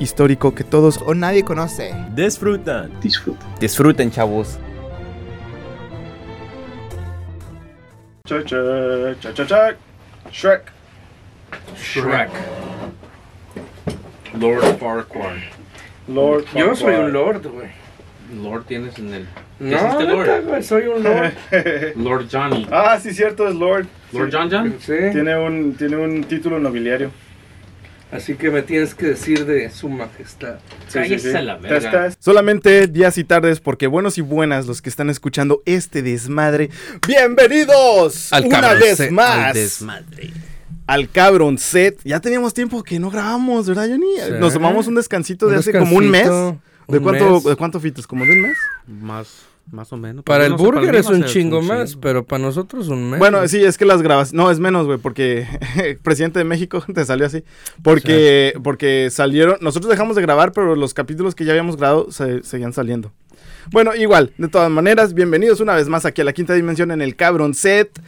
Histórico que todos O nadie conoce. disfrutan. disfruten, chavos. Check, check, check, check. Shrek. Shrek. Lord Farquaad. Lord. Yo soy un lord, güey. Lord tienes en el. ¿Qué No, hiciste Lord? güey, soy un lord. Lord Johnny. ah, sí, cierto, es Lord. Lord Sí. John John. Sí. Tiene un, tiene un título nobiliario. Así que me tienes que decir de su majestad. Sí, a la verga. estás- Solamente días y tardes porque buenos y buenas los que están escuchando este desmadre. Bienvenidos Al una cabrón vez set, más Al desmadre. al Cabron Set. Ya teníamos tiempo que no grabamos, ¿verdad, Johnny? Sí. Nos tomamos un descansito de Un hace como un mes. ¿De un cuánto, mes. ¿De cuánto fitos? ¿Como de un mes? Más, más o menos. Para el no sé, para burger es un chingo un más, chingo. pero para nosotros un mes. Bueno, sí, es que las grabas. No, es menos, güey, porque presidente de México te salió así. Porque, porque salieron. Nosotros dejamos de grabar, pero los capítulos que ya habíamos grabado se, seguían saliendo. Bueno, igual, de todas maneras, bienvenidos una vez más aquí a la quinta dimensión en el Cabron Set.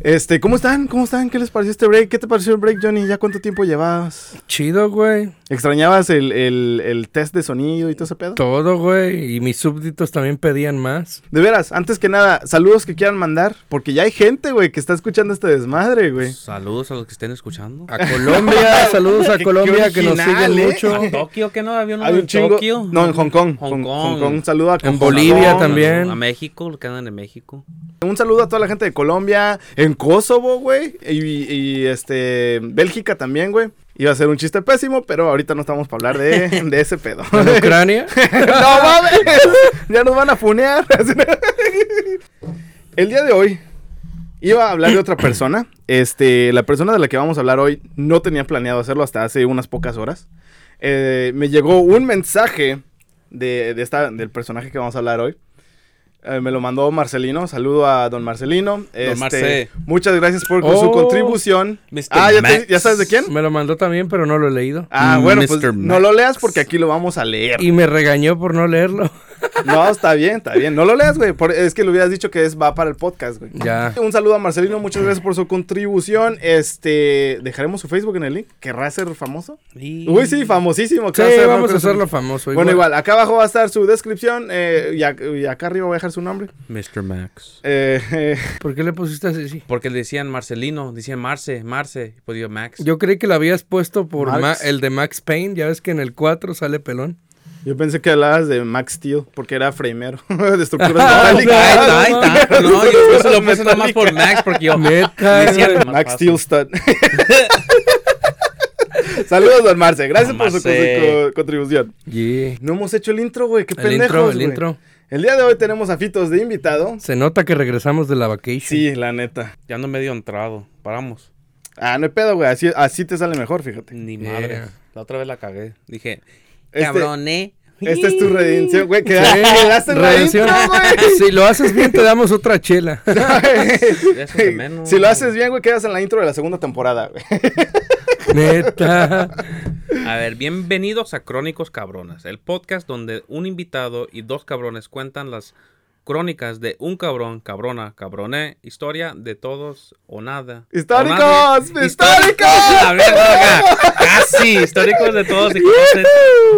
Este, ¿cómo están? ¿Cómo están? ¿Qué les pareció este break? ¿Qué te pareció el break, Johnny? ¿Ya cuánto tiempo llevabas? Chido, güey. ¿Extrañabas el, el- el test de sonido y todo ese pedo? Todo, güey. Y mis súbditos también pedían más. De veras, antes que nada, saludos que quieran mandar, porque ya hay gente, güey, que está escuchando este desmadre, güey. Saludos a los que estén escuchando. A Colombia, saludos a Qué- Colombia qué que nos siguen ¿eh? mucho. ¿A Tokio que no? Había uno Hay en un chingo. Tokio. No, en Hong Kong. Hong Hong Kong. Un saludo a En Hong Bolivia Kong. también. A México, los que andan de México. Un saludo a toda la gente de Colombia, en Kosovo, güey. Y, y, este, Bélgica también, güey. Iba a ser un chiste pésimo, pero ahorita no estamos para hablar de, de ese pedo. En Ucrania. no mames, ya nos van a funear. El día de hoy iba a hablar de otra persona. Este, la persona de la que vamos a hablar hoy no tenía planeado hacerlo hasta hace unas pocas horas. Eh, me llegó un mensaje de, de esta, del personaje que vamos a hablar hoy. Eh, me lo mandó Marcelino. Saludo a don Marcelino. Este, Marce. Muchas gracias por su Oh. contribución. Mr. Ah, ¿ya, te- Max. ¿ya sabes de quién? Me lo mandó también, pero no lo he leído. Ah, bueno, pues no lo leas porque aquí lo vamos a leer. Y me regañó por no leerlo. No, está bien, está bien. No lo leas, güey. Es que lo hubieras dicho que es va para el podcast, güey. Ya. Un saludo a Marcelino, muchas gracias por su contribución. Este, dejaremos su Facebook en el link. ¿Querrá ser famoso? Uy, sí, famosísimo. Sí, ser- vamos a hacerlo famoso. Bueno, igual, acá abajo va a estar su descripción eh, y, ac- y acá arriba voy a dejar su nombre. Mr. Max. Eh, eh, ¿Por qué le pusiste así? Porque le decían Marcelino, decían Marce, Marce. Pues yo Max. Yo creí que lo habías puesto por. Ma- el de Max Payne. Ya ves que en el 4 sale pelón. Yo pensé que hablabas de Max Steel porque era framero de estructuras metálicas. Ahí está, ahí está. No, yo, se lo puse nada más por. Max porque yo. Neta, Max. Steel Stud. Saludos, don Marce. Gracias por su, Marce. contribución. Yeah. No hemos hecho el intro, güey. Qué El pendejos, intro, el intro. El día de hoy tenemos a Fitos de invitado. Se nota que regresamos de la vacation. Sí, la neta. Ya ando medio entrado. Paramos. Ah, no hay pedo, güey. Así, así te sale mejor, fíjate. Ni Yeah. madre. La otra vez la cagué. Dije, Este- cabroné. Esta es tu redención, güey. Quedaste en la redención. intro, güey. Si lo haces bien, te damos otra chela. Eso de menos. si lo haces bien, güey, quedas en la intro de la segunda temporada, güey. Neta. A ver, bienvenidos a Crónicos Cabronas, el podcast donde un invitado y dos cabrones cuentan las crónicas de un cabrón, cabrona, cabroné, historia de todos o nada. ¡Históricos! O. ¡Históricos! A ver, verga. Casi, históricos de todos y conocen.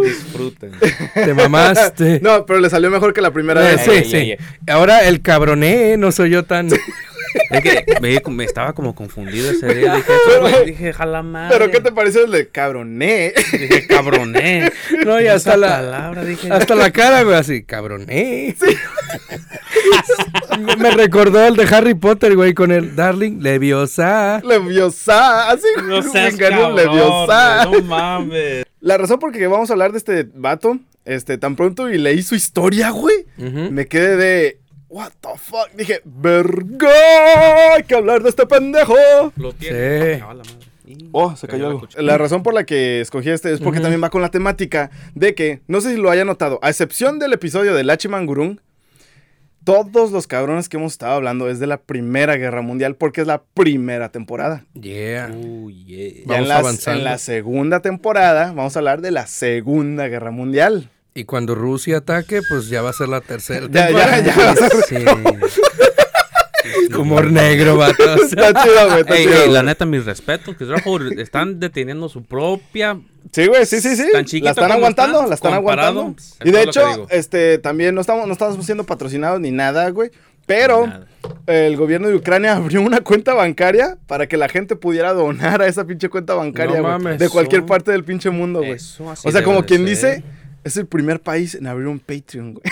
Disfruten. Te mamaste. No, pero le salió mejor que la primera Eh, vez. sí, sí. Ahora el cabroné, no soy yo tan. Es que me, me estaba como confundido ese día. Dije, dije, jala madre. Pero ¿qué te pareció el de cabroné? Dije, cabroné. No, y hasta la. palabra, dije. Hasta la cara, güey, así, cabroné. me, me recordó el de Harry Potter, güey, con el Darling Leviosa. Leviosa. Así, No seas cabrón, Leviosa. No mames. La razón por que vamos a hablar de este vato, este, tan pronto y leí su historia, güey, me quedé de. What the fuck? Dije, verga, hay que hablar de este pendejo. Lo tiene. Sí. Oh, se cayó la algo. La razón por la que escogí este es porque también va con la temática de que, no sé si lo haya notado, a excepción del episodio de Lachimangurung, todos los cabrones que hemos estado hablando es de la Primera Guerra Mundial porque es la primera temporada. Yeah. Uh, yeah. Ya Vamos en, la, avanzando. en la segunda temporada vamos a hablar de la Segunda Guerra Mundial. Y cuando Rusia ataque, pues ya va a ser la tercera. Ya, ya, temporada. Sí. Humor negro, vato. Está chido, güey, está Ey, chido, ey, güey. la neta, mis respetos. Que están deteniendo su propia. Sí, güey, sí, sí, sí. Tan La están aguantando, está, la están aguantando. Y de hecho, este, también no estamos, no estamos siendo patrocinados ni nada, güey. Pero Nada. el gobierno de Ucrania abrió una cuenta bancaria para que la gente pudiera donar a esa pinche cuenta bancaria, No güey. mames. De cualquier Eso- parte del pinche mundo, güey. Eso así O sea, como quien ser. dice, es el primer país en abrir un Patreon, güey.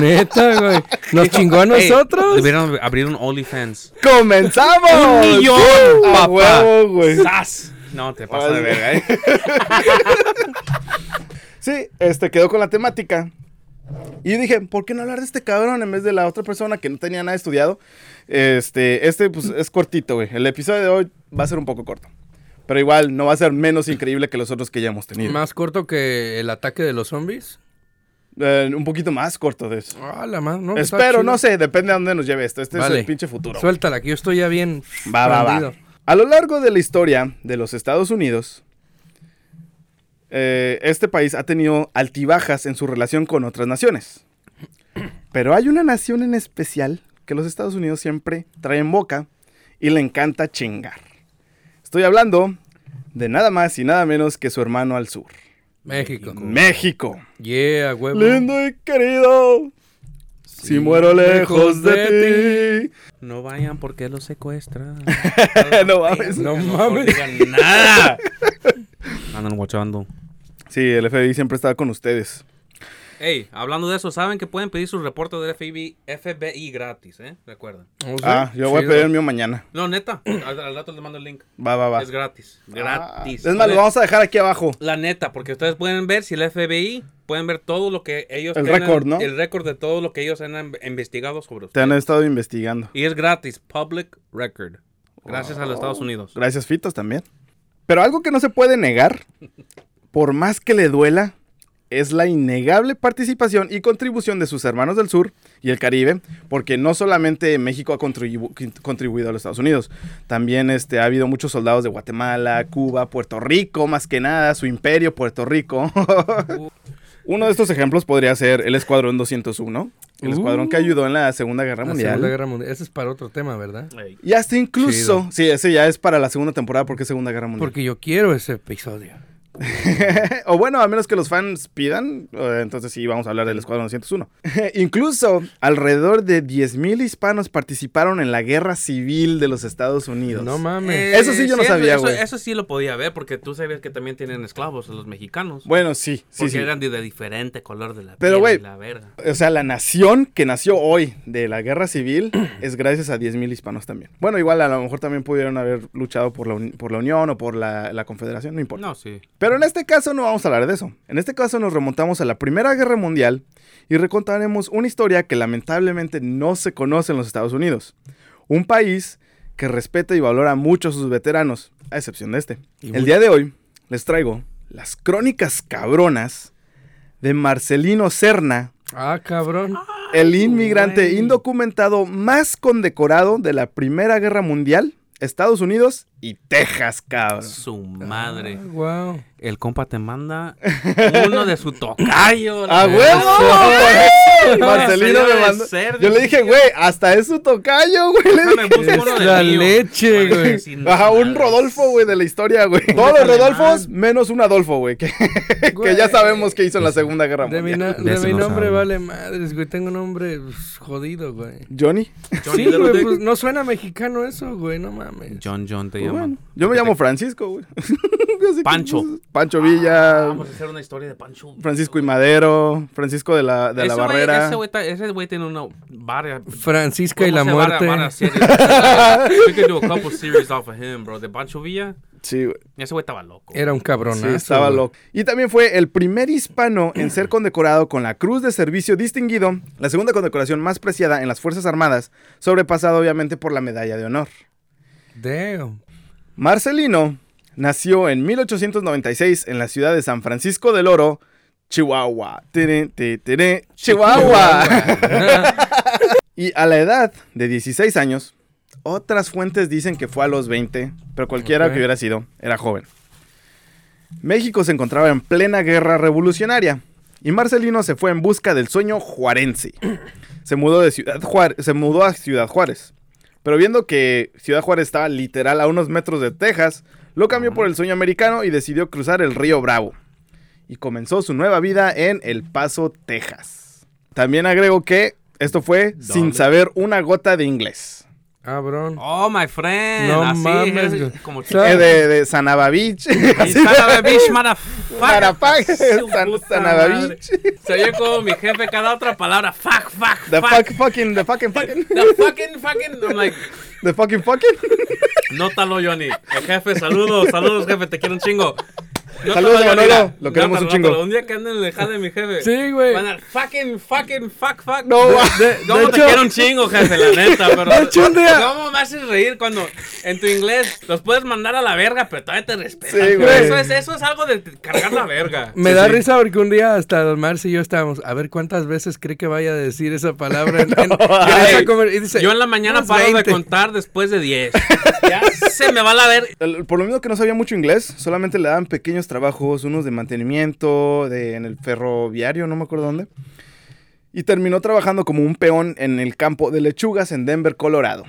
Neta, güey. Nos chingó a nosotros. Debieron abrir un OnlyFans. ¡Comenzamos! ¡Un millón, ¡Uh! ¡A papá! huevo, güey! ¡Sas! No, te pasa de verga, ¿eh? Sí, este quedó con la temática. Y dije, ¿por qué no hablar de este cabrón en vez de la otra persona que no tenía nada estudiado? Este, este pues es cortito, güey. El episodio de hoy va a ser un poco corto. Pero igual no va a ser menos increíble que los otros que ya hemos tenido. Más corto que el ataque de los zombies. Eh, un poquito más corto de eso. Ah, la no. Espero, no sé, depende a dónde nos lleve esto. Este es el pinche futuro. Suéltala, que yo estoy ya bien. Va, va, va. A lo largo de la historia de los Estados Unidos, eh, este país ha tenido altibajas en su relación con otras naciones. Pero hay una nación en especial que los Estados Unidos siempre trae en boca y le encanta chingar. Estoy hablando de nada más y nada menos que su hermano al sur, México. México. Yeah, huevo. Lindo y querido, si muero lejos de ti. No vayan porque los secuestran. No mames. No No mames. digan nada. Andan guachando. Sí, el FBI siempre estaba con ustedes. Ey, hablando de eso, ¿saben que pueden pedir sus reportes del FBI, FBI gratis, eh? Recuerden. ¿Oh, sí? Ah, yo voy a pedir el mío mañana. No, neta. Al, al rato les mando el link. Va, va, va. Es gratis. Gratis. Ah, es más, lo vamos a dejar aquí abajo. La neta, porque ustedes pueden ver si el FBI pueden ver todo lo que ellos El récord, ¿no? El récord de todo lo que ellos han in- investigado sobre Te ustedes. han estado investigando. Y es gratis, public record. Gracias a los Estados Unidos. Gracias, Fitos, también. Pero algo que no se puede negar, por más que le duela, es la innegable participación y contribución de sus hermanos del sur y el Caribe, porque no solamente México ha contribu- contribuido a los Estados Unidos, también este, ha habido muchos soldados de Guatemala, Cuba, Puerto Rico, más que nada, su imperio, Puerto Rico. Uno de estos ejemplos podría ser el Escuadrón 201, el escuadrón que ayudó en la Segunda Guerra La Mundial. Segunda Guerra Mundial. Ese es para otro tema, ¿verdad? Y hasta incluso, Chido. sí, ese ya es para la segunda temporada porque es Segunda Guerra Mundial. Porque yo quiero ese episodio. o bueno, a menos que los fans pidan, eh, entonces sí vamos a hablar del Escuadrón 201. incluso alrededor de 10.000 hispanos participaron en la Guerra Civil de los Estados Unidos. No mames. Eh, Eso sí yo no sabía, eso- güey. Eso, sí lo podía ver, porque tú sabías que también tienen esclavos los mexicanos. Bueno, sí, sí, porque sí. eran de, de diferente color de la Pero, piel y la verga. O sea, la nación que nació hoy de la guerra civil es gracias a 10.000 hispanos también. Bueno, igual a lo mejor también pudieron haber luchado por la, por la Unión o por la, la Confederación, no importa. No, sí. Pero en este caso no vamos a hablar de eso. En este caso nos remontamos a la Primera Guerra Mundial y recontaremos una historia que lamentablemente no se conoce en los Estados Unidos. Un país que respeta y valora mucho a sus veteranos, a excepción de este. Y El día de hoy les traigo las crónicas cabronas de Marcelino Serna, Ah, cabrón. el inmigrante indocumentado más condecorado de la Primera Guerra Mundial, Estados Unidos y Texas, cabrón. Su madre. wow. El compa te manda uno de su tocayo. ¡A huevo! Marcelino me de mandó. ser, Yo le dije, güey, hasta es su tocayo, güey. Le dije. uno del la mío. leche, güey. Ajá, un. Rodolfo, güey, de la historia, güey. Todos los. Rodolfos, menos un Adolfo, güey. Que, ya sabemos que hizo en la Segunda Guerra De mi, Mundial. na- De de mi no nombre sabe. vale madres, güey. Tengo un nombre pues, jodido, güey. Johnny. Johnny sí, güey, pues no suena mexicano eso, güey. No mames. John John te Pues llama. bueno, yo me llamo Francisco, güey. Pancho. pues, Pancho Villa, Vamos a hacer una historia de Pancho. Francisco y Madero, Francisco de la, de la Ese güey- Barrera. Ese güey ta- ese güey tiene una varias. Francisca y la muerte. series. We could do a couple series off of him, bro. De Pancho Villa. Sí, güey. Ese güey estaba loco. Era un cabrón. Sí, estaba loco. Y también fue el primer hispano en ser condecorado con la Cruz de Servicio Distinguido, la segunda condecoración más preciada en las Fuerzas Armadas, sobrepasado obviamente por la Medalla de Honor. Damn. Marcelino nació en 1896 en la ciudad de San Francisco del Oro, Chihuahua. Tere, te, tere, Chihuahua. y a la edad de 16 años, otras fuentes dicen que fue a los 20, pero cualquiera que hubiera sido, era joven. México se encontraba en plena guerra revolucionaria y Marcelino se fue en busca del sueño juarense. Se mudó, de Ciudad Juárez, se mudó a Ciudad Juárez. Pero viendo que Ciudad Juárez estaba literal a unos metros de Texas, lo cambió por el sueño americano y decidió cruzar el río Bravo. Y comenzó su nueva vida en El Paso, Texas. También agrego que esto fue sin saber una gota de inglés. Cabrón. Oh, my friend. No así mames, es, como Eh, de, de Sanaba Beach. Y Sanaba Beach, motherfucker. Marapag, Su San- puta Sanaba madre. Beach. Se oye como mi jefe cada otra palabra. Fuck, fuck, The fuck. fuck, fucking, the fucking, fucking, The fucking, fucking. I'm like, the fucking, fucking. nótalo, Johnny. El jefe, saludos, saludos, jefe, te quiero un chingo. Nótalo, Saludos, Johnny, Manolo, lo queremos un Nótalo, chingo. Un día que anden en el jale de mi jefe. Sí, güey. Van a fucking, fucking, fuck, fuck. No, De, de- ¿Cómo de te hecho, quiero un chingo, jefe? La neta, pero. De hecho, un día- ¿Cómo me haces reír cuando en tu inglés los puedes mandar a la verga, pero todavía te respetan? Sí, güey. Eso es, eso es algo de cargar la verga. me Sí, da sí. risa porque un día hasta Don Marce y yo estábamos, a ver cuántas veces cree que vaya a decir esa palabra. En, en- Ay, conver- y dice, Yo en la mañana "Unas paro de 20". contar después de 10. Ya se me va la verga. El- Por lo mismo que no sabía mucho inglés, solamente le daban pequeños trabajos, unos de mantenimiento, de, en el ferroviario, no me acuerdo dónde. Y terminó trabajando como un peón en el campo de lechugas en Denver, Colorado.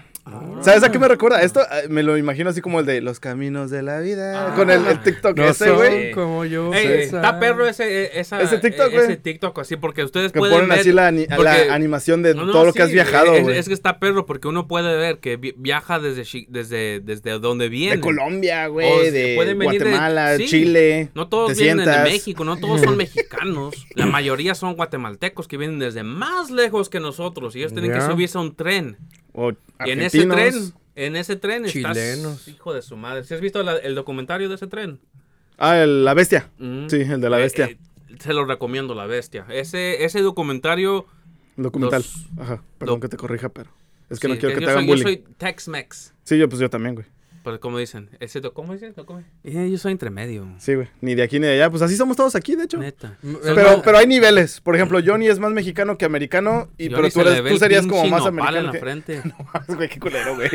¿Sabes a qué me recuerda? Esto eh, me lo imagino así como el de los caminos de la vida. Ah. con el, el TikTok No ese, son güey. como yo. Ey, César. está perro ese, eh, esa, Ese TikTok, eh, ese güey. TikTok así, porque ustedes Que pueden ponen ver. así la, ani- la porque- animación de No, no, todo lo que has viajado, es, güey. es que está perro porque uno puede ver que vi- viaja desde, desde, desde donde viene. De Colombia, güey, de venir de- Guatemala, sí. Chile. No todos vienen de. México, no todos son mexicanos. La mayoría son guatemaltecos que vienen desde más lejos que nosotros y ellos tienen que subirse a un tren. O Y en ese argentinos. tren, en ese tren Chilenos. estás hijo de su madre. ¿Sí has visto la- el documentario de ese tren? Ah, el- la bestia. Mm. Sí, el de la Eh, bestia. eh, se lo recomiendo, La Bestia. Ese, ese documentario... El documental. los- Ajá, perdón lo- que te corrija, pero. Es que no sí, quiero que yo te hagan soy, bullying. Yo soy Tex-Mex. Sí, yo pues yo también, güey. Pero como dicen, ese ¿cómo dicen? ¿Cómo? Eh, yo soy entremedio. Sí, güey. Ni de aquí ni de allá. Pues así somos todos aquí, de hecho. Neta. M- Soy Pero, pero hay niveles. Por ejemplo, Johnny es más mexicano que americano. Y, Johnny pero tú, eres, tú serías como más americano. en la que- frente. Güey, qué culero, güey.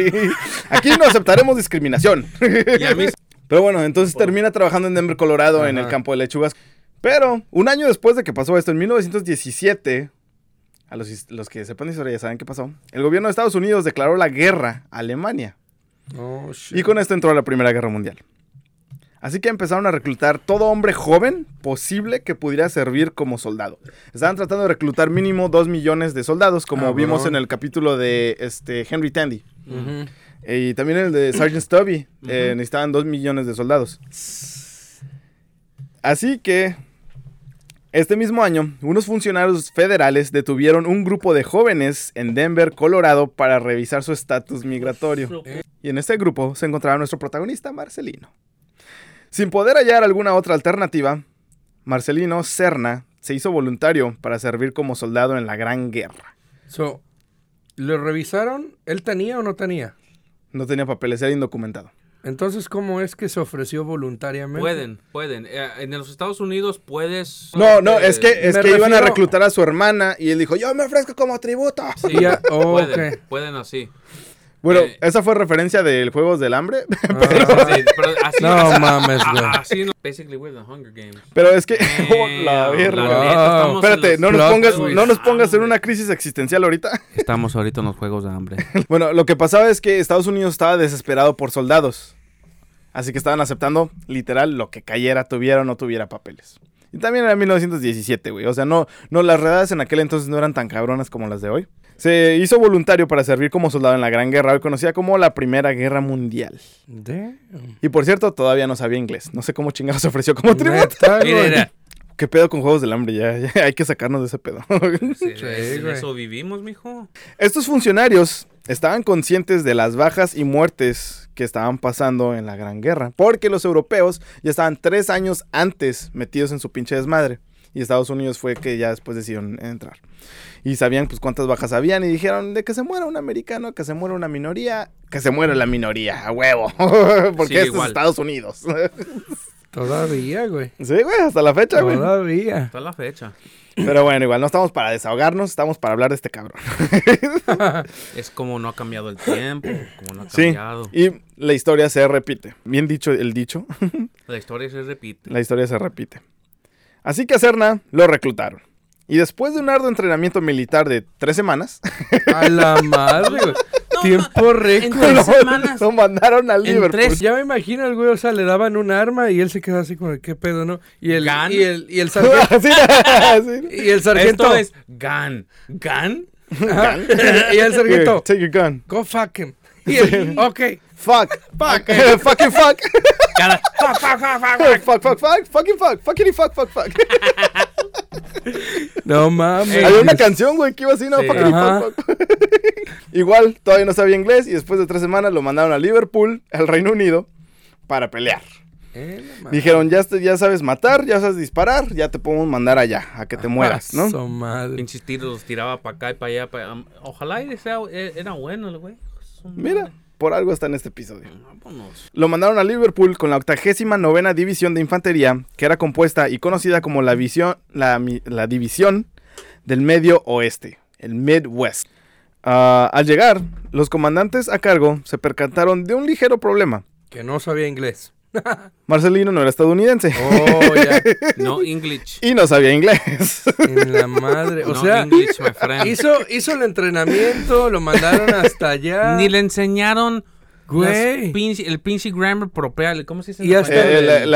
Aquí no aceptaremos discriminación. Y a mí Pero bueno, entonces termina trabajando en Denver, Colorado, en el campo de lechugas. Pero un año después de que pasó esto, en 1917, a los, los que sepan historia ya saben qué pasó, el gobierno de Estados Unidos declaró la guerra a Alemania. Oh. Y con esto entró la Primera Guerra Mundial. Así que empezaron a reclutar todo hombre joven posible que pudiera servir como soldado. Estaban tratando de reclutar mínimo 2 millones de soldados, como vimos en el capítulo de este, Henry Tandy. Y también el de Sergeant Stubby. eh, necesitaban 2 millones de soldados. Así que, este mismo año, unos funcionarios federales detuvieron un grupo de jóvenes en Denver, Colorado, para revisar su estatus migratorio. Y en este grupo se encontraba nuestro protagonista, Marcelino. Sin poder hallar alguna otra alternativa, Marcelino Serna se hizo voluntario para servir como soldado en la Gran Guerra. So, ¿lo revisaron? ¿Él tenía o no tenía? No tenía papeles, era indocumentado. Entonces, ¿cómo es que se ofreció voluntariamente? Pueden, pueden. Eh, en los Estados Unidos puedes... No, no, eh, es que, es que iban a reclutar a su hermana y él dijo, yo me ofrezco como tributo. Sí, ya- oh, pueden, pueden así. Bueno, Eh, esa fue referencia del Juegos del Hambre, Sí, sí, pero así, No así- mames, güey. Así, no- basically, we're the Hunger Games. pero es que... oh, Eh, la Wow. estamos en Espérate, no nos, pongas, no nos pongas en una crisis existencial ahorita. Estamos ahorita en los Juegos de Hambre. Bueno, lo que pasaba es que Estados Unidos estaba desesperado por soldados. Así que estaban aceptando, literal, lo que cayera, tuviera o no tuviera papeles. Y también era 1917, güey. O sea, no, no, las redadas en aquel entonces no eran tan cabronas como las de hoy. Se hizo voluntario para servir como soldado en la Gran Guerra, hoy conocida como la Primera Guerra Mundial. Damn. Y por cierto, todavía no sabía inglés. No sé cómo chingados se ofreció como tributo. ¿Qué pedo con Juegos del Hambre? Ya, ya hay que sacarnos de ese pedo. sí, eso vivimos, mijo. Estos funcionarios estaban conscientes de las bajas y muertes que estaban pasando en la Gran Guerra, porque los europeos ya estaban tres años antes metidos en su pinche desmadre. Y Estados Unidos fue que ya después decidieron entrar. Y sabían pues cuántas bajas habían y dijeron de que se muera un americano, que se muera una minoría, que se muera la minoría, a huevo. Porque Sí, esto igual. es Estados Unidos. Todavía, güey. sí, güey, hasta la fecha, güey. Todavía. Hasta la fecha. Pero bueno, igual no estamos para desahogarnos, estamos para hablar de este cabrón. Es como no ha cambiado el tiempo, como no ha Sí, cambiado. y la historia se repite. Bien dicho el dicho, La historia se repite. la historia se repite. Así que a Serna lo reclutaron. Y después de un arduo entrenamiento militar de tres semanas, A la madre, güey. Tiempo récord. Tres semanas. lo mandaron al En Liverpool. tres- Ya me imagino al güey, o sea, le daban un arma y él se quedaba así como, ¿qué pedo, no? Y el, y el, y el sargento, Sí, sí. y el sargento, Esto es Gun. ¿Gun? Y el sargento, Take your gun. go fuck him. Y él, ok. Fuck. Fuck. Fucking fuck. Cada... Fuck, fuck, fuck, fuck, fuck. fuck, fuck, fuck. Fucking fuck. Fucking fuck, fuck, fuck. No mames. Había una canción, güey, que iba así, no, Sí. fucking fuck, fuck. Igual, todavía no sabía inglés y después de tres semanas lo mandaron a Liverpool, al Reino Unido, para pelear. Eh, no mames. Dijeron, ya, est- ya sabes matar, ya sabes disparar, ya te podemos mandar allá, a que te mueras, ¿no? Pinches tiros los tiraba para acá y para allá. pa' allá. Ojalá y sea, e- era bueno el güey. Mira, madre. Por algo está en este episodio. Vámonos. Lo mandaron a Liverpool con la 89 novena división de infantería, que era compuesta y conocida como la, visión, la, mi- la división del medio oeste, el Midwest. Ah, al llegar, los comandantes a cargo se percataron de un ligero problema. Que no sabía inglés. Marcelino no era estadounidense Oh, ya. No English. y no sabía inglés. En la madre. O no sea, English, my friend. hizo, hizo el entrenamiento, lo mandaron hasta allá. Ni le enseñaron Güey. pinche- el pinche grammar propio. ¿Cómo se dice? Y hasta-? Eh, la,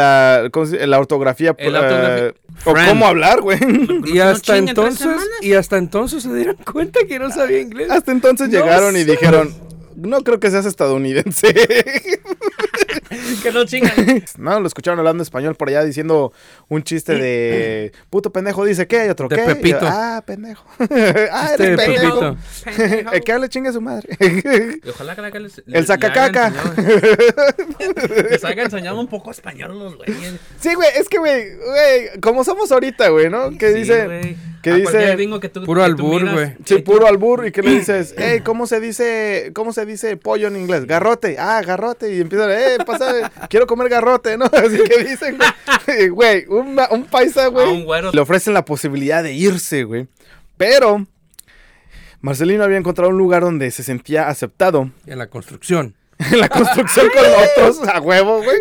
la- ¿cómo se dice? La ortografía. El eh, ortografía- o cómo hablar, güey. Y hasta entonces, y hasta entonces se dieron cuenta que no sabía inglés. Hasta entonces No llegaron y dijeron, no creo que seas estadounidense. que no chingan. No, lo escucharon hablando español por allá diciendo un chiste de puto pendejo dice qué y otro De qué. Pepito. Yo, ah, pendejo. ah, eres de pendejo. Pepito. El que hable chingue a su madre. Y ojalá que le- que les- le- El le sacacaca. enseñado- Les haya enseñado un poco español a los güeyes. sí, güey, es que, güey, güey, como somos ahorita, güey, ¿no? Que Sí, dice, güey. que A dice- que tú- Puro que albur, güey. sí, que puro albur y que le dices, hey, ¿cómo se dice, cómo se dice pollo en inglés? Garrote, ah, garrote, y empiezan, eh, pasa, quiero comer garrote, ¿no? Así que dicen, güey, güey, un, un paisa, A güey, un güero. le ofrecen la posibilidad de irse, güey, pero Marcelino había encontrado un lugar donde se sentía aceptado En la construcción. en la construcción con otros, a huevo, güey.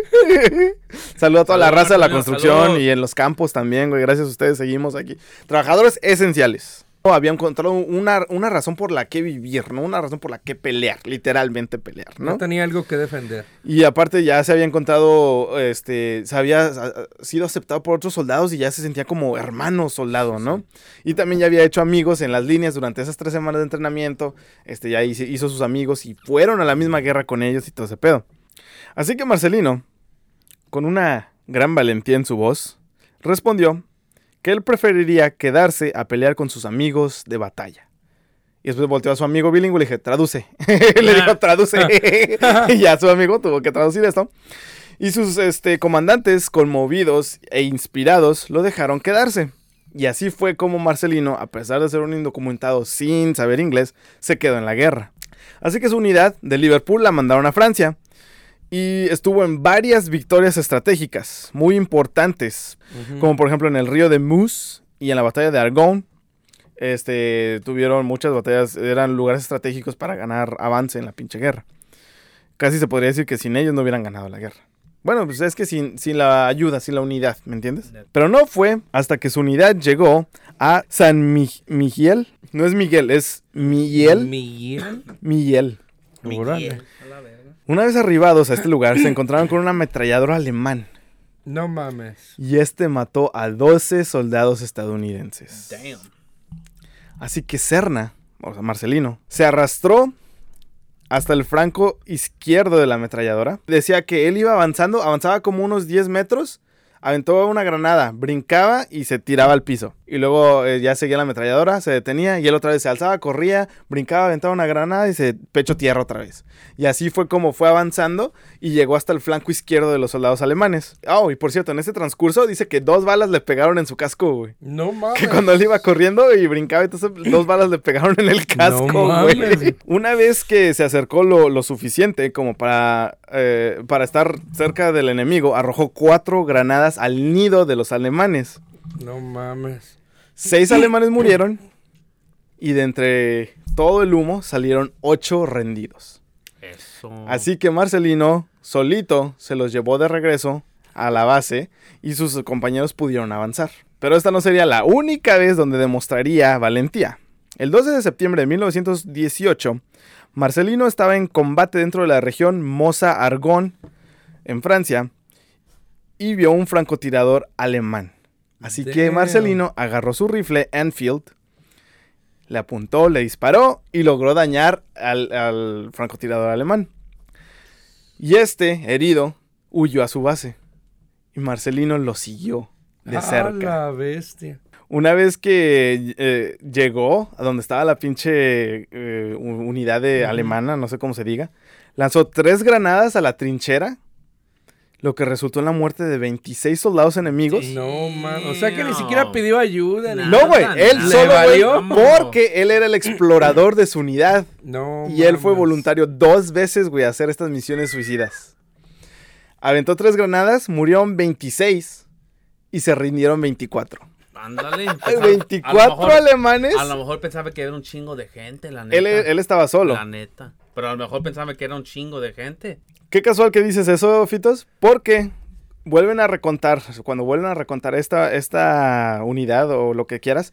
Saludo a toda la raza de la construcción saludos. y en los campos también, güey. Gracias a ustedes seguimos aquí. Trabajadores esenciales. Había encontrado una, una razón por la que vivir, ¿no? Una razón por la que pelear, literalmente pelear, No, ¿no? tenía algo que defender. Y aparte ya se había encontrado, este, se había ah, sido aceptado por otros soldados y ya se sentía como hermano soldado, ¿no? Y también ya había hecho amigos en las líneas durante esas tres semanas de entrenamiento, este, ya hizo, hizo sus amigos y fueron a la misma guerra con ellos y todo ese pedo. Así que Marcelino, con una gran valentía en su voz, respondió que él preferiría quedarse a pelear con sus amigos de batalla. Y después volteó a su amigo bilingüe y le dije, traduce. le dijo, traduce. y ya su amigo tuvo que traducir esto. Y sus este, comandantes, conmovidos e inspirados, lo dejaron quedarse. Y así fue como Marcelino, a pesar de ser un indocumentado sin saber inglés, se quedó en la guerra. Así que su unidad de Liverpool la mandaron a Francia. Y estuvo en varias victorias estratégicas muy importantes, como por ejemplo en el río de Meuse y en la batalla de Argonne. Este, tuvieron muchas batallas, eran lugares estratégicos para ganar avance en la pinche guerra. Casi se podría decir que sin ellos no hubieran ganado la guerra. Bueno, pues es que sin, sin la ayuda, sin la unidad, ¿me entiendes? Pero no fue hasta que su unidad llegó a San Mi- Miguel. No es Miguel, es Miguel. Miguel. Miguel. Órale. Una vez arribados a este lugar, se encontraron con un ametrallador alemán. No mames. Y este mató a 12 soldados estadounidenses. Damn. Así que Serna, o sea, Marcelino, se arrastró hasta el franco izquierdo de la ametralladora. Decía que él iba avanzando, avanzaba como unos 10 metros, aventó una granada, brincaba y se tiraba al piso. Y luego eh, ya seguía la ametralladora, se detenía y él otra vez se alzaba, corría, brincaba, aventaba una granada y se pecho tierra otra vez. Y así fue como fue avanzando y llegó hasta el flanco izquierdo de los soldados alemanes. Oh, y por cierto, en este transcurso dice que dos balas le pegaron en su casco, güey. No mames. Que cuando él iba corriendo y brincaba, entonces dos balas le pegaron en el casco, güey. mames. Una vez que se acercó lo, lo suficiente como para, eh, para estar cerca del enemigo, arrojó cuatro granadas al nido de los alemanes. No mames. Seis alemanes murieron y de entre todo el humo salieron ocho rendidos. Eso. Así que Marcelino solito se los llevó de regreso a la base y sus compañeros pudieron avanzar. Pero esta no sería la única vez donde demostraría valentía. El 12 de septiembre de 1918, Marcelino estaba en combate dentro de la región Mosa-Argonne, en Francia, y vio un francotirador alemán. Así que. Marcelino agarró su rifle Enfield, le apuntó, le disparó y logró dañar al, al francotirador alemán. Y este, herido, huyó a su base. Y Marcelino lo siguió de cerca. la bestia. Una vez que eh, llegó a donde estaba la pinche eh, unidad de alemana, no sé cómo se diga, lanzó tres granadas a la trinchera, lo que resultó en la muerte de 26 soldados enemigos. No mames. O sea que ni siquiera pidió ayuda. ni No, No, güey, Nada, él nada. solo, ¿Le güey, porque él era el explorador de su unidad. No Y él fue mames. voluntario dos veces, güey, a hacer estas misiones suicidas. Aventó tres granadas, murieron 26 y se rindieron 24. Ándale. Hay pensaba- a lo 24 mejor- alemanes. A lo mejor pensaba que era un chingo de gente, la neta. Él, él estaba solo. La neta. Pero a lo mejor pensaba que era un chingo de gente. Qué casual que dices eso, Fitos, porque vuelven a recontar, cuando vuelven a recontar esta, esta unidad o lo que quieras,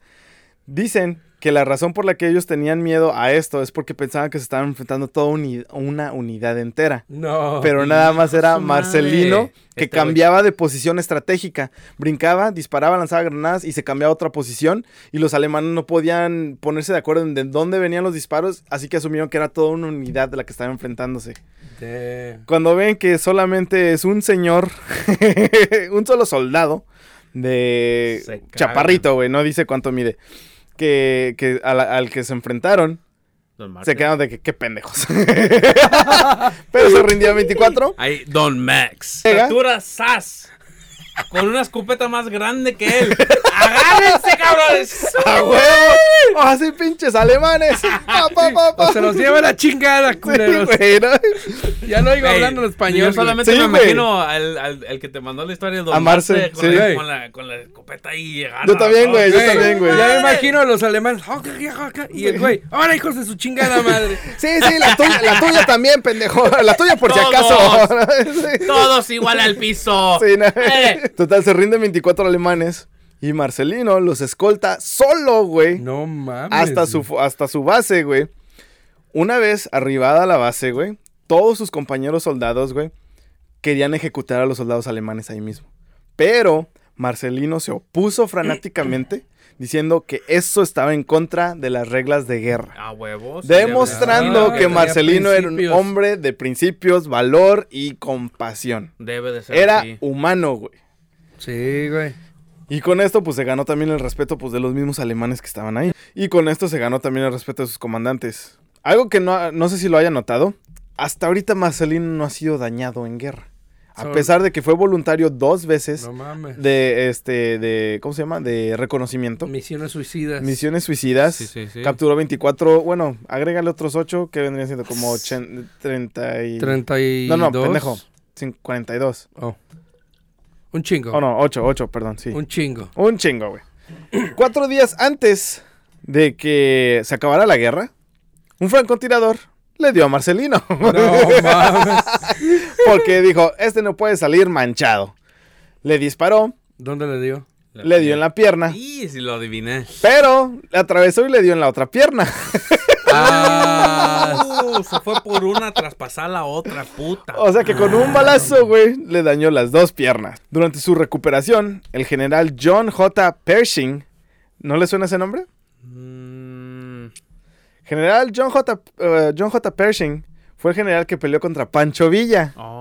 dicen que la razón por la que ellos tenían miedo a esto es porque pensaban que se estaban enfrentando toda uni- una unidad entera. No. Pero nada más era Marcelino que Este güey. cambiaba de posición estratégica. Brincaba, disparaba, lanzaba granadas y se cambiaba a otra posición. Y los alemanes no podían ponerse de acuerdo en de dónde venían los disparos, así que asumieron que era toda una unidad de la que estaba enfrentándose. Damn. Cuando ven que solamente es un señor, un solo soldado de chaparrito, güey, no dice cuánto mide, que, a al que se enfrentaron, Don se quedaron de que qué pendejos. Pero se rindió 24. Ahí, Don Max. Llega. Estatura sas. Con una escopeta más grande que él. ¡Agárrense, cabrones! ¡A huevo! ¡Así pinches alemanes! Pa, pa, pa, pa. O se los lleva la chingada, Sí, culeros. güey, ¿no? ya no iba Ey, hablando en español. Yo solamente Sí, me güey. imagino al, al- el que te mandó la historia, Don A Marce, con, sí. la, con, la, con la escopeta ahí llegando. Yo también, güey, yo también, güey. Ya me imagino a los alemanes. Y el güey, ahora hijos de su chingada madre. Sí, sí, la tuya, la tuya también, pendejo. La tuya por si Todos. acaso. Sí. Todos igual al piso. Sí, no. Eh. Total, se rinden 24 alemanes. Y Marcelino los escolta solo, güey. No mames. hasta, su, hasta su base, güey. Una vez arribada a la base, güey, todos sus compañeros soldados, güey, querían ejecutar a los soldados alemanes ahí mismo. Pero Marcelino se opuso fanáticamente, diciendo que eso estaba en contra de las reglas de guerra. A huevos. Demostrando Ah, que Marcelino era un hombre de principios, valor y compasión. Debe de ser Era así. humano, güey. Sí, güey. Y con esto, pues se ganó también el respeto pues, de los mismos alemanes que estaban ahí. Y con esto se ganó también el respeto de sus comandantes. Algo que no, no sé si lo hayan notado. Hasta ahorita Marcelino no ha sido dañado en guerra. A pesar de que fue voluntario dos veces No mames. de este, de, ¿cómo se llama? De reconocimiento. Misiones suicidas. Misiones suicidas. Sí, sí, sí. Capturó 24, bueno, agrégale otros 8 que vendrían siendo como 80, 30 y... 32. No, no, pendejo. Cin- 42. Oh. Un chingo. Oh, no, 8, 8, perdón, sí. Un chingo. Un chingo, güey. Cuatro días antes de que se acabara la guerra, un francotirador le dio a Marcelino. No mames. porque dijo, este no puede salir manchado. Le disparó, ¿Dónde le dio? le dio en la pierna, Y si lo adiviné. pero le atravesó y le dio en la otra pierna. Ah, Uh, se fue por una tras pasar la otra, puta. O sea que con un balazo, güey, le dañó las dos piernas. Durante su recuperación, el general John J. Pershing, ¿no le suena ese nombre? Mm, General John J. eh, John J. Pershing fue el general que peleó contra Pancho Villa. oh.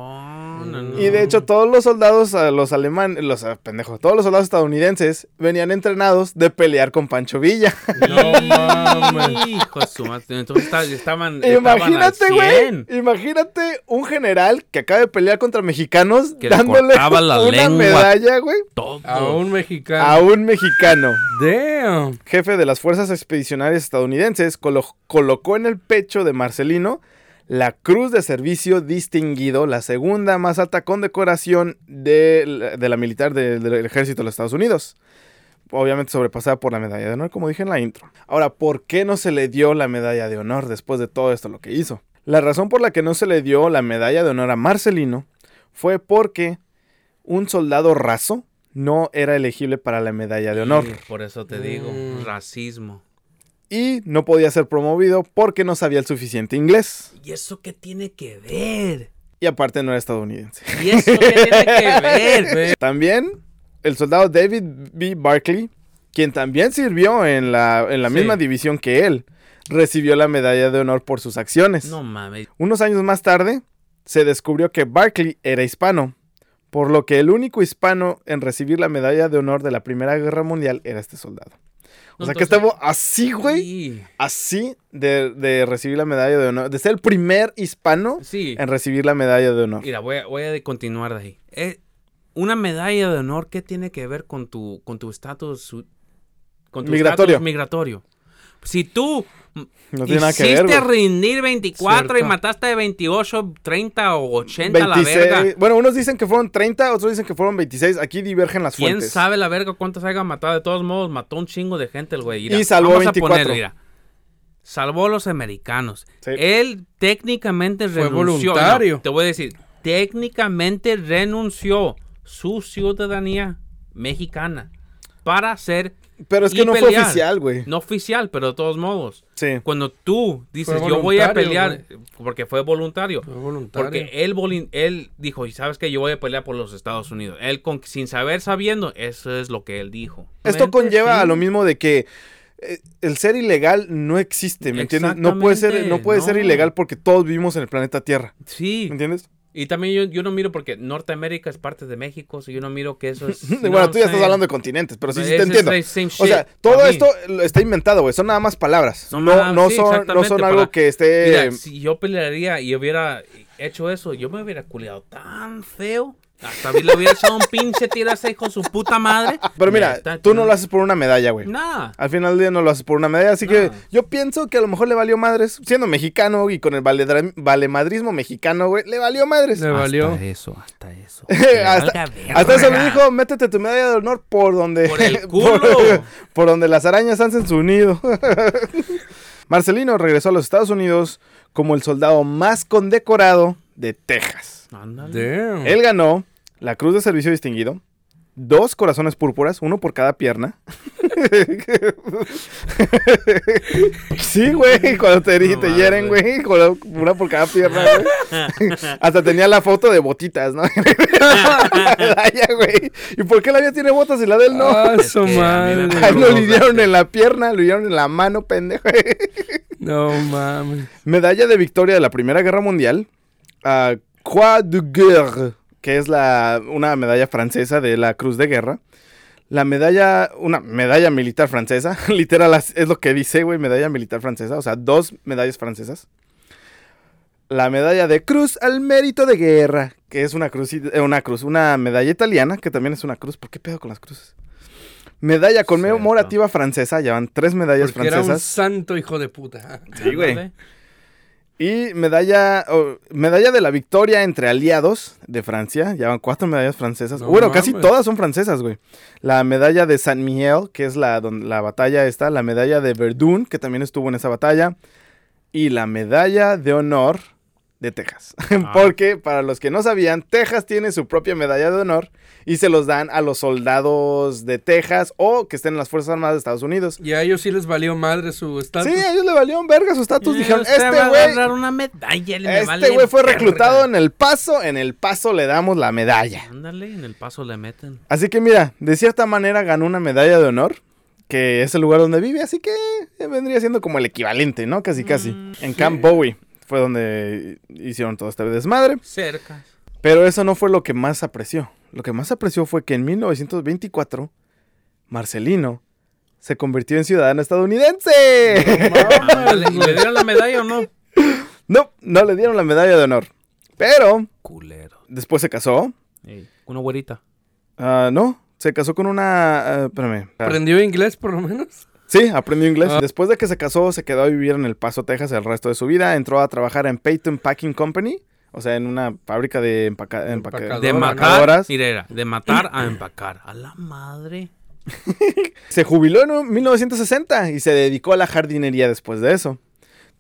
No, no, no. Y de hecho, todos los soldados, los alemanes, los ah, pendejos, todos los soldados estadounidenses venían entrenados de pelear con Pancho Villa. No mames. Hijo de su madre. Entonces estaban. Imagínate, güey. 100. Imagínate un general que acaba de pelear contra mexicanos Que le dándole la una lengua. medalla, güey. A un mexicano. a un mexicano. Damn. Jefe de las fuerzas expedicionarias estadounidenses colo- colocó en el pecho de Marcelino la Cruz de Servicio Distinguido, la segunda más alta condecoración de, la- de la militar de- del ejército de los Estados Unidos. Obviamente sobrepasada por la medalla de honor, como dije en la intro. Ahora, ¿por qué no se le dio la medalla de honor después de todo esto lo que hizo? La razón por la que no se le dio la medalla de honor a Marcelino fue porque un soldado raso no era elegible para la medalla de honor Sí, por eso te digo, Mm. racismo. Y no podía ser promovido porque no sabía el suficiente inglés. ¿Y eso qué tiene que ver? Y aparte no era estadounidense. ¿Y eso qué tiene que ver? También el soldado David B. Barkley, quien también sirvió en la, en la Sí. misma división que él, recibió la medalla de honor por sus acciones. No mames. Unos años más tarde, se descubrió que Barkley era hispano, por lo que el único hispano en recibir la medalla de honor de la Primera Guerra Mundial era este soldado. O sea que estaba así, güey, Sí. así de, de recibir la medalla de honor, de ser el primer hispano Sí. en recibir la medalla de honor. Mira, voy a, voy a continuar de ahí. Eh, una medalla de honor, ¿qué tiene que ver con tu estatus con tu Migratorio. estatus migratorio? Si tú No tiene nada que ver, hiciste rendir 24 y Cierto. mataste de 28, 30 o 80 a la 26. verga. Bueno, unos dicen que fueron 30, otros dicen que fueron 26. Aquí divergen las ¿Quién fuentes. sabe la verga cuántos haya matado? De todos modos, mató un chingo de gente el güey. Mira, Y salvó vamos a 24. poner, mira. Salvó a los americanos. Sí. Él técnicamente Fue renunció. voluntario. No, te voy a decir, técnicamente renunció su ciudadanía mexicana para ser Pero es que no fue oficial, güey. no oficial, pero de todos modos. Sí. Cuando tú dices, yo voy a pelear, porque fue voluntario. Fue voluntario. Porque él, dijo, y sabes que yo voy a pelear por los Estados Unidos. Él, con, sin saber, sabiendo, eso es lo que él dijo. Esto conlleva sí. a lo mismo de que eh, el ser ilegal no existe, ¿me entiendes? No puede ser, no puede ser ilegal porque todos vivimos en el planeta Tierra, Sí, ¿me entiendes? Y también yo, yo no miro porque Norteamérica es parte de México, so yo no miro que eso es... bueno, tú ya estás hablando de continentes, pero sí, sí te entiendo. O sea, todo esto lo- está inventado, güey. Son nada más palabras. Son no, nada- no, sí, son, no son algo para- que esté. Mira, si yo pelearía y hubiera hecho eso, yo me hubiera culiado tan feo. Hasta le hubiera echado un pinche tirase con su puta madre. Pero mira, tú no lo haces por una medalla, güey. Nah. Al final del día no lo haces por una medalla, así que yo pienso que a lo mejor le valió madres, siendo mexicano y con el valemadrismo mexicano, güey, le valió madres. Le valió. Hasta eso, hasta eso. Hasta, eso le verga. dijo, métete tu medalla de honor por donde... Por el culo. por, por donde las arañas hacen su nido. Marcelino regresó a los Estados Unidos como el soldado más condecorado de Texas. Ándale. Él ganó la Cruz de Servicio Distinguido, dos corazones púrpuras, uno por cada pierna. sí, güey, cuando te, No te hieren, güey. una por cada pierna, güey. Hasta tenía la foto de botitas, ¿no? La medalla, güey. ¿Y por qué la mía tiene botas y la de él no? Ah, su que a mí me madre. Ahí lo fíjate. en la pierna, lo lidieron en la mano, pendejo. No mames. Medalla de victoria de la Primera Guerra Mundial. a Croix de Guerre, que es la, una medalla francesa de la Cruz de Guerra. La medalla, una medalla militar francesa, literal es lo que dice, güey, medalla militar francesa, o sea, dos medallas francesas. La medalla de Cruz al mérito de guerra, que es una cruz, eh, una cruz, una medalla italiana, que también es una cruz. ¿Por qué pedo con las cruces? Medalla conmemorativa francesa, ya van tres medallas Porque era un francesas. santo hijo de puta. Sí, güey. Y medalla, oh, medalla de la victoria entre aliados de Francia. Llevan cuatro medallas francesas. No bueno, casi todas son francesas, güey. La medalla de Saint Mihiel, que es la, don- la batalla esta. La medalla de Verdun, que también estuvo en esa batalla. Y la medalla de honor de Texas. Ah. Porque, para los que no sabían, Texas tiene su propia medalla de honor. Y se los dan a los soldados de Texas o que estén en las Fuerzas Armadas de Estados Unidos. Y a ellos sí les valió madre su estatus. Sí, a ellos le valió verga su estatus. Dijeron, este a güey una medalla, le este vale güey fue verga". reclutado en el paso, en el paso le damos la medalla. Ándale, en el paso le meten. Así que mira, de cierta manera ganó una medalla de honor, que es el lugar donde vive, así que vendría siendo como el equivalente, ¿no? Casi, casi. Mm, en sí. Camp Bowie fue donde hicieron todo este desmadre. Cerca. Pero eso no fue lo que más apreció. Lo que más apreció fue que en 1924, Marcelino se convirtió en ciudadano estadounidense. Ándale, ¿y ¿Le dieron la medalla o no? No, no le dieron la medalla de honor. Pero Culero. después se casó. Ey, una güerita. Ah, no, se casó con una... ah, espérame. ¿Aprendió inglés por lo menos? Sí, aprendió inglés. Ah. Después de que se casó, se quedó a vivir en El Paso, Texas el resto de su vida. Entró a trabajar en Peyton Packing Company, o sea, en una fábrica de empaca-. De matar, empacadoras. mira, era, de matar a empacar. A la madre. Se jubiló en 1960 y se dedicó a la jardinería después de eso.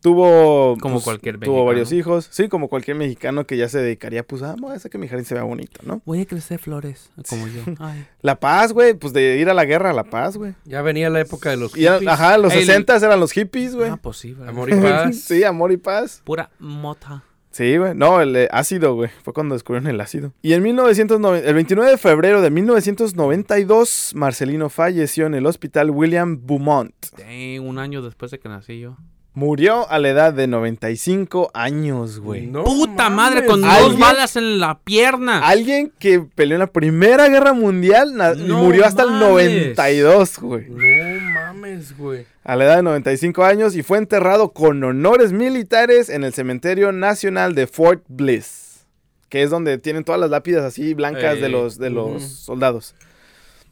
Tuvo Como pues, cualquier tuvo mexicano. varios hijos, sí, como cualquier mexicano que ya se dedicaría pues a, "Voy a hacer que mi jardín se vea bonito, ¿no? Voy a crecer flores, como yo. Ay. La Paz, güey, pues de ir a la guerra a La Paz, güey. Ya venía la época de los Y era- hippies. ajá, los Ey, 60 eran los hippies, güey. Ah, pues sí, ¿verdad? Amor y paz. sí, amor y paz. Pura mota. Sí, güey. No, el eh, ácido, güey. Fue cuando descubrieron el ácido. Y en 1990, el 29 de febrero de 1992, Marcelino falleció en el hospital William Beaumont. Dang, un año después de que nací yo. Murió a la edad de 95 años, güey. No Puta mames. madre, con ¿Alguien? dos balas en la pierna. Alguien que peleó en la Primera Guerra Mundial No murió hasta el mames. 92, güey. No mames, güey. A la edad de 95 años y fue enterrado con honores militares en el Cementerio Nacional de Fort Bliss, que es donde tienen todas las lápidas así blancas de los, de los soldados.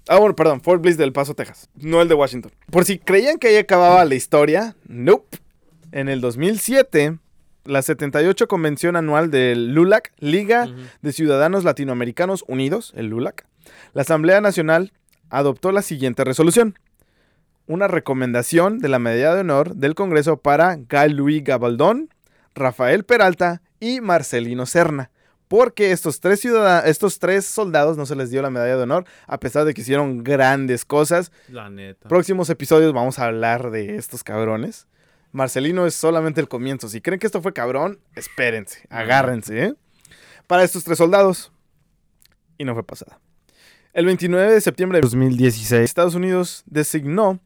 Ah, bueno, perdón, Fort Bliss del Paso, Texas, no el de Washington. Por si creían que ahí acababa la historia, nope. En el 2007, la 78 Convención Anual del LULAC, Liga de Ciudadanos Latinoamericanos Unidos, el LULAC, la Asamblea Nacional adoptó la siguiente resolución. Una recomendación de la medalla de honor del Congreso para Guy Luis Gabaldón, Rafael Peralta y Marcelino Serna. Porque estos tres, estos tres soldados no se les dio la medalla de honor, a pesar de que hicieron grandes cosas. La neta. Próximos episodios vamos a hablar de estos cabrones. Marcelino es solamente el comienzo. Si creen que esto fue cabrón, espérense, agárrense, ¿eh? Para estos tres soldados. Y no fue pasada. El 29 de septiembre de 2016, Estados Unidos designó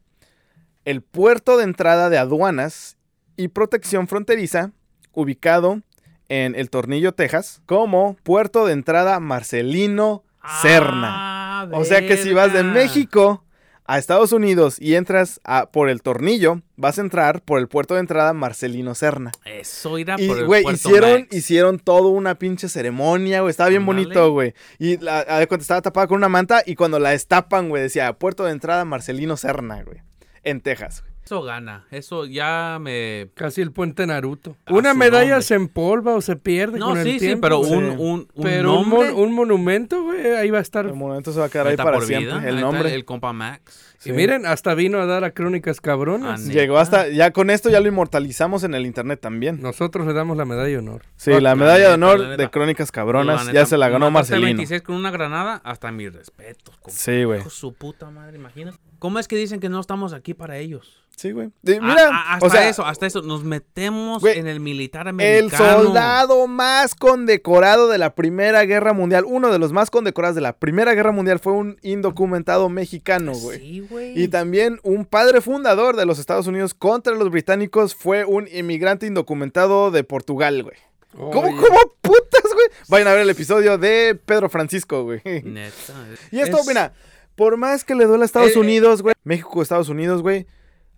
el puerto de entrada de aduanas y protección fronteriza, ubicado en El Tornillo, Texas, como puerto de entrada Marcelino Serna. Ah, O sea que si vas de. México a Estados Unidos y entras a- por el tornillo, vas a entrar por el puerto de entrada Marcelino Serna. Eso irá Y, por el Puerto hicieron, Max. hicieron todo una pinche ceremonia, güey. Estaba bien bonito, güey. Y la, cuenta, estaba tapada con una manta y cuando la destapan, güey, decía puerto de entrada Marcelino Serna, güey. En Texas, güey. Eso gana. Eso ya me. Casi el puente Naruto. A Una medalla nombre. se empolva o se pierde No, con el sí, sí, pero un, un, un Pero un, nombre. mon- un monumento, güey, ahí va a estar. El momento se va a quedar ahí para por siempre. vida. El nombre. El compa Max. Y miren, hasta vino a dar a Crónicas Cabronas. Ah, Llegó hasta, ya con esto ya lo inmortalizamos en el internet también. Nosotros le damos la medalla de honor. Sí, la la medalla de honor de Crónicas Cabronas ya se la ganó Marcelino. 26 con una granada, hasta mis respetos. compa. Sí, güey. Su puta madre, imagínate. ¿Cómo es que dicen que no estamos aquí para ellos? Sí, güey. De- Ah, Mira, ah, hasta o sea, eso, hasta eso. Nos metemos Güey, en el militar el americano. soldado más condecorado de la Primera Guerra Mundial, uno de los más condecorados de la Primera Guerra Mundial fue un indocumentado mexicano, güey. Sí, güey. Y también un padre fundador de los Estados Unidos contra los británicos fue un inmigrante indocumentado de Portugal, güey. ¿Cómo, cómo putas, güey? Vayan a ver el episodio de Pedro Francisco, güey. Neta. Y esto, Es- mira, por más que le duele a Estados Eh, Unidos, güey, México, Estados Unidos, güey,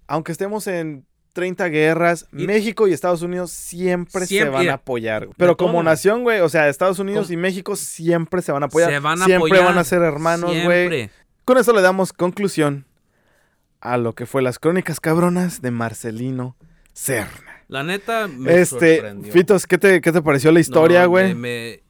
aunque estemos en 30 guerras, Y- México y Estados Unidos siempre, se van a apoyar. güey. Pero todo. como nación, güey, o sea, Estados Unidos y México siempre se van a apoyar. Se van a siempre apoyar. van a ser hermanos, güey. Siempre. Con eso le damos conclusión a lo que fue las crónicas cabronas de Marcelino Serna. La neta me este, sorprendió. Fitos, ¿qué te, ¿qué te pareció la historia, No, güey? me- me-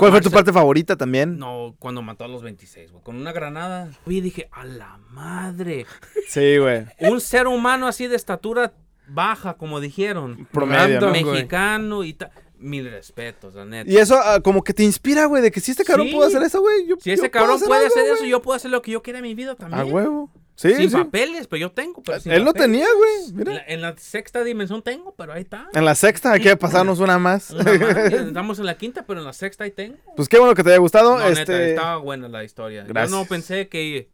¿Cuál fue tu parte favorita también? No, cuando mató a los 26, güey. Con una granada. Y dije, a la madre. Sí, güey. Un ser humano así de estatura baja, como dijeron. Promedio. Random, güey. Mexicano y tal. Mil respetos, la neta. Y eso ah, como que te inspira, güey, de que si este cabrón Sí. puede hacer eso, güey. yo- Si ese yo puedo cabrón puede algo, hacer eso, yo puedo hacer lo que yo quiera en mi vida también. A huevo. Sí, sin sí. papeles, pero yo tengo. Pero sin Él papeles. tenía, güey. En Mira. la, en la sexta dimensión tengo, pero ahí está. En la sexta hay que pasarnos una más. Una más. En la quinta, pero en la sexta ahí tengo. pues qué bueno que te haya gustado. No, neta, este... estaba buena la historia. Gracias. Yo no pensé que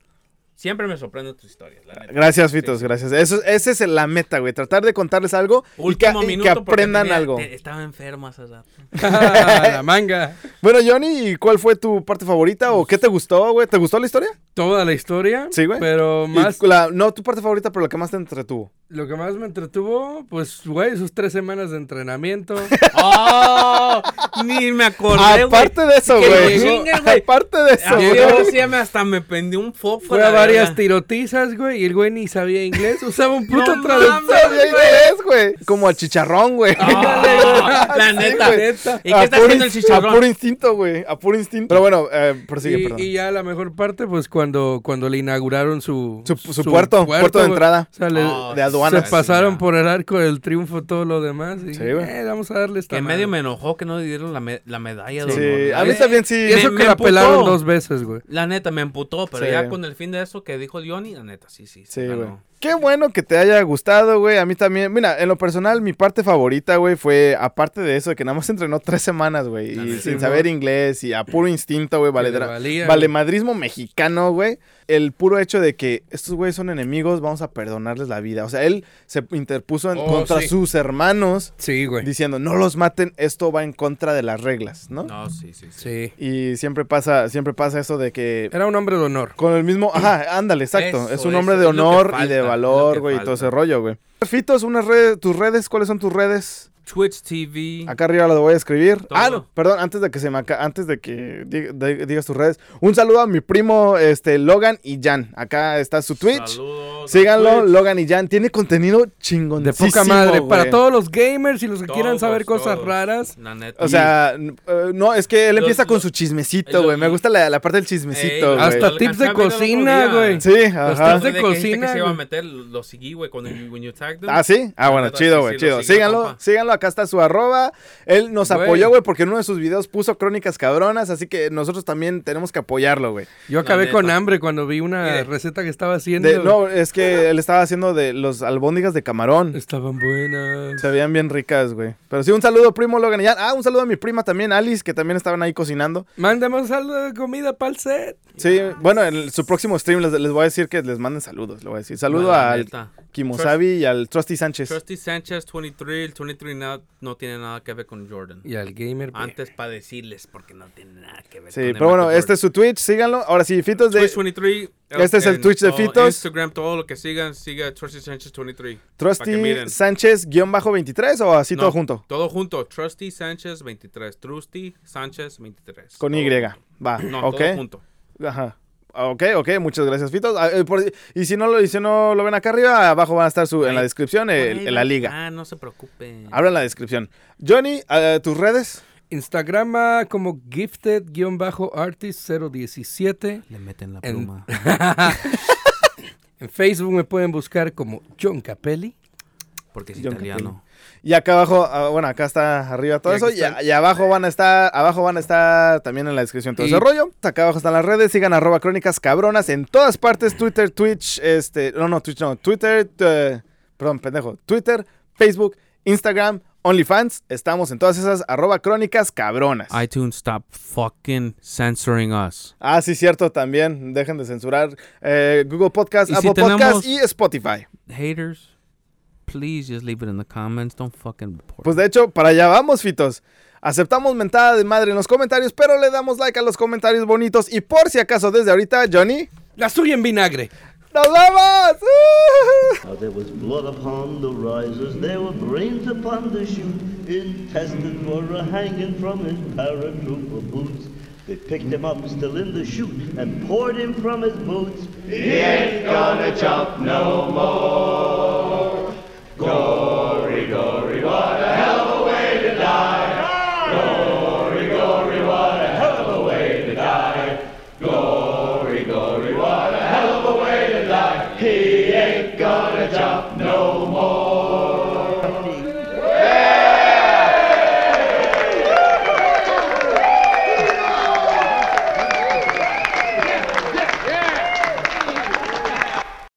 Siempre me sorprenden tus historias, la neta. Gracias, Fitos, sí. gracias. Eso, esa es la meta, güey. Tratar de contarles algo y que, Último y que aprendan tenía- algo. te- estaba enfermo hace rato. la manga. Bueno, Johnny, ¿y ¿cuál fue tu parte favorita o qué te gustó, güey? ¿Te gustó la historia? Toda la historia. Sí, güey. Pero más, la- no tu parte favorita, pero la que más te entretuvo. lo que más me entretuvo, pues, güey, sus tres semanas de entrenamiento. ¡Oh! Ni me acordé, güey. Aparte de eso, güey. Aparte de eso, güey. yo hasta me prendió un foco. Fue a varias tirotizas, güey, y el güey ni sabía inglés. Usaba un puto No traductor. mames, Sabía inglés, güey. Como al chicharrón, güey. Ah, la Sí, neta. güey. Neta. ¿Y A qué está puro haciendo el chicharrón? A puro instinto, güey. A puro instinto. Pero bueno, eh, prosigue, Y, perdón. y ya la mejor parte, pues cuando, cuando le inauguraron su, Su- su puerto, puerto de güey. entrada. O sea, le- Oh, de aduanas. se pasaron por el arco del triunfo todo lo demás. Y, Sí, güey. eh, vamos a darle esta Que medio me enojó que no le dieron la, me- la medalla de Sí, honor. a mí también sí. Y eso Me- que me la pelaron dos veces, güey. La neta, me emputó, pero Sí. ya con el fin de eso que dijo Johnny, la neta, sí, sí. Sí, güey. Qué bueno que te haya gustado, güey. A mí también. Mira, en lo personal, mi parte favorita, güey, fue, aparte de eso, de que nada más entrenó tres semanas, güey. La Y sin saber inglés y a puro instinto, güey. Valedra- Valemadrismo mexicano, güey. El puro hecho de que estos güeyes son enemigos, vamos a perdonarles la vida. O sea, él se interpuso en- Oh, contra sí. sus hermanos, Sí, güey. diciendo, no los maten, esto va en contra de las reglas, ¿no? No, sí, sí, sí. Sí. Y siempre pasa, siempre pasa eso de que Era un hombre de honor. con el mismo, ajá, ándale, exacto. Eso, es un eso, hombre de honor y de valor, güey, y todo ese rollo, güey. Fitos, unas redes, tus redes, ¿cuáles son tus redes? Twitch TV. Acá arriba lo voy a escribir. Todo. Ah, no, perdón, antes de que se me antes de que di- di- digas tus redes. Un saludo a mi primo este Logan y Jan. Acá está su Twitch. Saludos. Síganlo, Twitch. Logan y Jan. Tiene contenido De chingoncísimo, poca madre. güey. Para todos los gamers y los que quieran Todos, saber cosas raras. La neta. O sea, eh, no, es que él Los- empieza con los- su chismecito, los- güey. Me gusta la, la parte del chismecito, Ey, güey. Hasta tips de cocina, güey. Sí, ajá. tips de de cocina, que se iba a meter, lo seguí, güey, cuando when you tagged them. Ah, sí. Ah, bueno, chido, güey, chido. síganlo, síganlo. Acá está su arroba. Él nos Güey. apoyó, güey, porque en uno de sus videos puso crónicas cabronas. Así que nosotros también tenemos que apoyarlo, güey. Yo acabé con hambre cuando vi una Mire. receta que estaba haciendo. De- no, es que él estaba haciendo de los albóndigas de camarón. Estaban buenas. Se veían bien ricas, güey. Pero sí, un saludo, primo Logan. y. Ah, un saludo a mi prima también, Alice, que también estaban ahí cocinando. Mándame algo de comida para el set. Sí, bueno, en su próximo stream les, les voy a decir que les manden saludos. Le voy a decir saludo neta. Kimosabi y al Trusty Sánchez. Trusty Sanchez 23, el 23 no, no tiene nada que ver con Jordan. Y al gamer. Antes para decirles porque no tiene nada que ver Sí, con pero bueno, este es su Twitch, síganlo. Ahora sí, Fitos de Twitch 23. Este es el Twitch de Fitos. Instagram, todo lo que sigan, siga Trusty Sanchez 23. para que Trusty miren. Sánchez-23 o así No, todo junto. Todo junto. Trusty Sanchez 23. Trusty Sánchez 23. Con Todo Y. junto. Va, No, ok. todo junto. Ajá. Ok, ok, muchas gracias, Fitos. Ah, eh, por- y si no, lo, y si no lo ven acá arriba, abajo van a estar su, en la Ahí. descripción, eh, Por ahí en la liga. Ah, no se preocupe. Abran la descripción. Johnny, eh, tus redes. Instagrama como gifted-artist017. Le meten la En- pluma. En Facebook me pueden buscar como John Capelli. Porque es John italiano. Y acá abajo, ah, bueno, acá está arriba todo Y eso. Y, está. a- y abajo van a estar, abajo van a estar también en la descripción todo Y- ese rollo. Acá abajo están las redes. Sigan arroba crónicas cabronas en todas partes. Twitter, Twitch, este, no, no, Twitch, no, Twitter, eh, perdón, pendejo. Twitter, Facebook, Instagram, OnlyFans. Estamos en todas esas arroba crónicas cabronas. iTunes, stop fucking censoring us. Ah, sí, cierto, también. Dejen de censurar eh, Google Podcast, Apple si Podcast y Spotify. Haters, please just leave it in the comments. Don't fucking report. Pues de hecho, para allá vamos, fitos. Aceptamos mentada de madre en los comentarios, pero le damos like a los comentarios bonitos. Y por si acaso, desde ahorita, Johnny, La suya en vinagre. ¡nos vamos! ¡Uh! Now there was blood upon the risers, there were brains upon the chute, intestines were a hanging from his paratrooper boots. They picked him up still in the chute and poured him from his boots. He ain't gonna jump no more. Gory, gory, what a hell